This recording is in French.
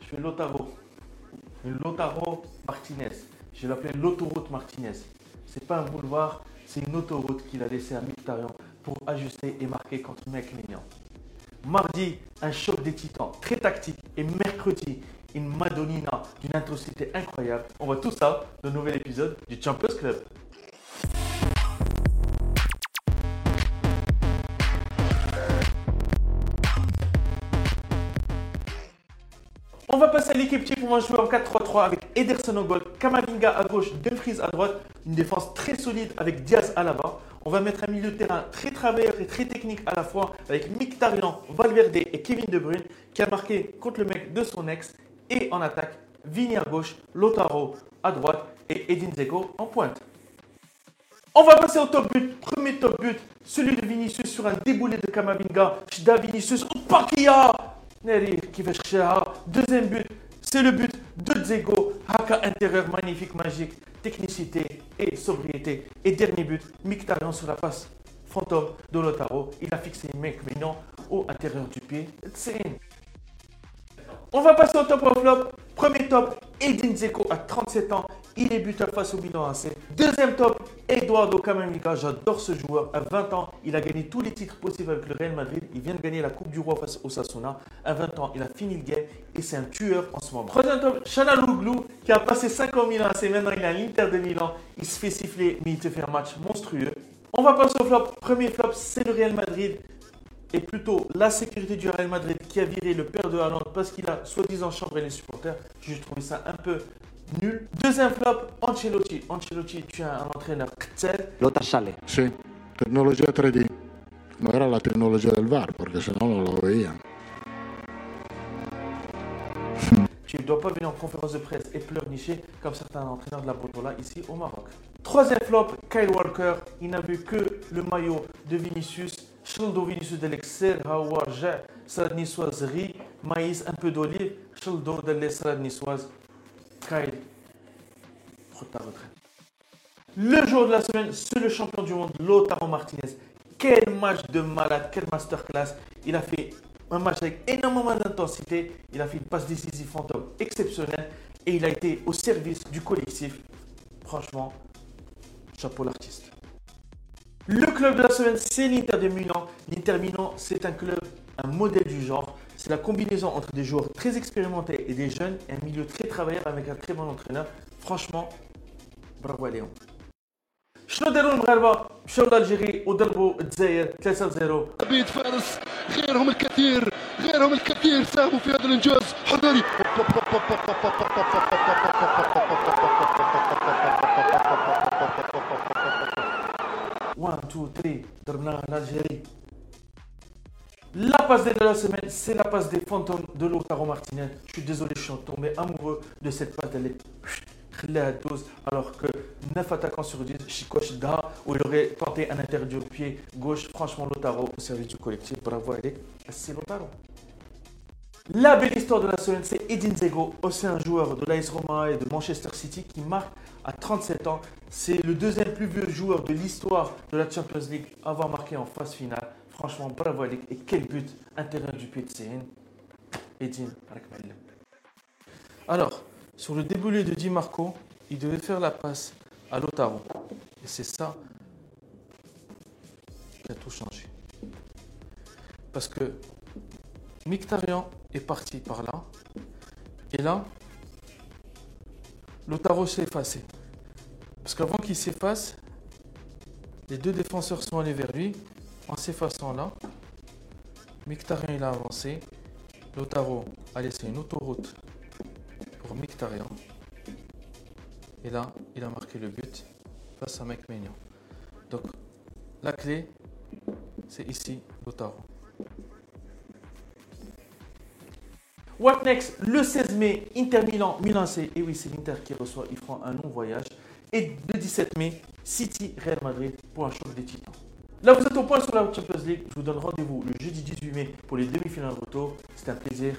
Je fais Lotaro. Lotaro Martinez. Je l'appelle l'autoroute Martinez. C'est pas un boulevard, c'est une autoroute qu'il a laissé à Mictarian pour ajuster et marquer contre Mignon. Mardi, un choc des titans très tactique. Et mercredi, une Madonnina d'une intensité incroyable. On voit tout ça dans le nouvel épisode du Champions Club. À l'équipe type. On va jouer en 4-3-3 avec Ederson au goal, Kamavinga à gauche, Dumfries à droite. Une défense très solide avec Diaz à la bas. On va mettre un milieu de terrain très travailleur et très technique à la fois avec Mkhitaryan, Valverde et Kevin De Bruyne qui a marqué contre le mec de son ex. Et en attaque, Vini à gauche, Lotaro à droite et Edin Dzeko en pointe. On va passer au top but. Premier top but, celui de Vinicius sur un déboulé de Kamavinga. Chda Vinicius, Pakia Neri qui fait chercher. Deuxième but, c'est le but de Dzego. Haka intérieur magnifique, magique. Technicité et sobriété. Et dernier but, Mkhitaryan sur la passe fantôme de Lotaro. Il a fixé mec mignon au intérieur du pied. Tsing. On va passer au top of flop. Premier top, Edin Dzeko à 37 ans. Il est buteur face au Milan AC. Deuxième top, Eduardo Camavinga. J'adore ce joueur. À 20 ans, il a gagné tous les titres possibles avec le Real Madrid. Il vient de gagner la Coupe du Roi face au Sasuna. À 20 ans, il a fini le game et c'est un tueur en ce moment. Troisième top, Chanaloglou qui a passé 5 ans au Milan AC. Maintenant, il est à l'Inter de Milan. Il se fait siffler, mais il te fait un match monstrueux. On va passer au flop. Premier flop, c'est le Real Madrid et plutôt la sécurité du Real Madrid qui a viré le père de Haaland parce qu'il a soi-disant chambré les supporters. J'ai trouvé ça un peu nul. Deuxième flop, Ancelotti. Ancelotti, tu es un entraîneur Ktsel. Lo tasciale. Sì, tecnologia 3D. Non era la tecnologia del VAR, perché sennò non lo veían. Tu ne dois pas venir en conférence de presse et pleurnicher comme certains entraîneurs de la Botola ici au Maroc. Troisième flop, Kyle Walker. Il n'a vu que le maillot de Vinicius. Childo Vinicius de l'Excel, niçoise, riz, maïs, un peu d'olive. Childo de la salade niçoise. Kyle, prends ta retraite. Le jour de la semaine, c'est le champion du monde, Lautaro Martinez. Quel match de malade, quel masterclass. Il a fait un match avec énormément d'intensité. Il a fait une passe décisive fantôme exceptionnelle et il a été au service du collectif. Franchement, chapeau l'artiste. Le club de la semaine, c'est l'Inter de Milan. L'Inter Milan, c'est un club, un modèle du genre. C'est la combinaison entre des joueurs très expérimentés et des jeunes et un milieu très travailleur avec un très bon entraîneur. Franchement, bravo à Léon. شنو داروا المغاربه مشاو لالجيري وضربوا الجزائر 3-0 بيت فارس غيرهم الكثير غيرهم الكثير ساهموا في هذا الانجاز حضري 1, 2, 3, ضربناها l'Algérie. la passe de la semaine, c'est la passe des fantômes de Lotaro Martinez. Je suis désolé, je suis tombé amoureux de cette passe. Elle est dose, alors que 9 attaquants sur 10, Chicoche Da, où il aurait tenté un interdit au pied gauche. Franchement, Lotaro au service du collectif. Bravo, été C'est Lotaro. La belle histoire de la semaine, c'est Edin Zego, aussi un joueur de l'AS Roma et de Manchester City qui marque à 37 ans. C'est le deuxième plus vieux joueur de l'histoire de la Champions League à avoir marqué en phase finale. Franchement, bravo Eric. Et quel but intérieur du pied de Céline. Edin. Alors, sur le déboulé de Di Marco, il devait faire la passe à Lautaro. Et c'est ça qui a tout changé. Parce que Mkhitaryan est parti par là. Et là, Lautaro s'est effacé. Parce qu'avant qu'il s'efface, les deux défenseurs sont allés vers lui. En s'effaçant là, Mkhitaryan il a avancé. Lautaro a laissé une autoroute pour Mkhitaryan. Et là, il a marqué le but face à Mec Maignan. Donc, la clé, c'est ici, Lautaro. What next? Le 16 mai, Inter Milan, Milan C. Et oui, c'est l'Inter qui reçoit. Ils feront un long voyage. Et le 17 mai, City, Real Madrid pour un choc des titans. Là, vous êtes au point sur la Champions League. Je vous donne rendez-vous le jeudi 18 mai pour les demi-finales retour. C'est un plaisir.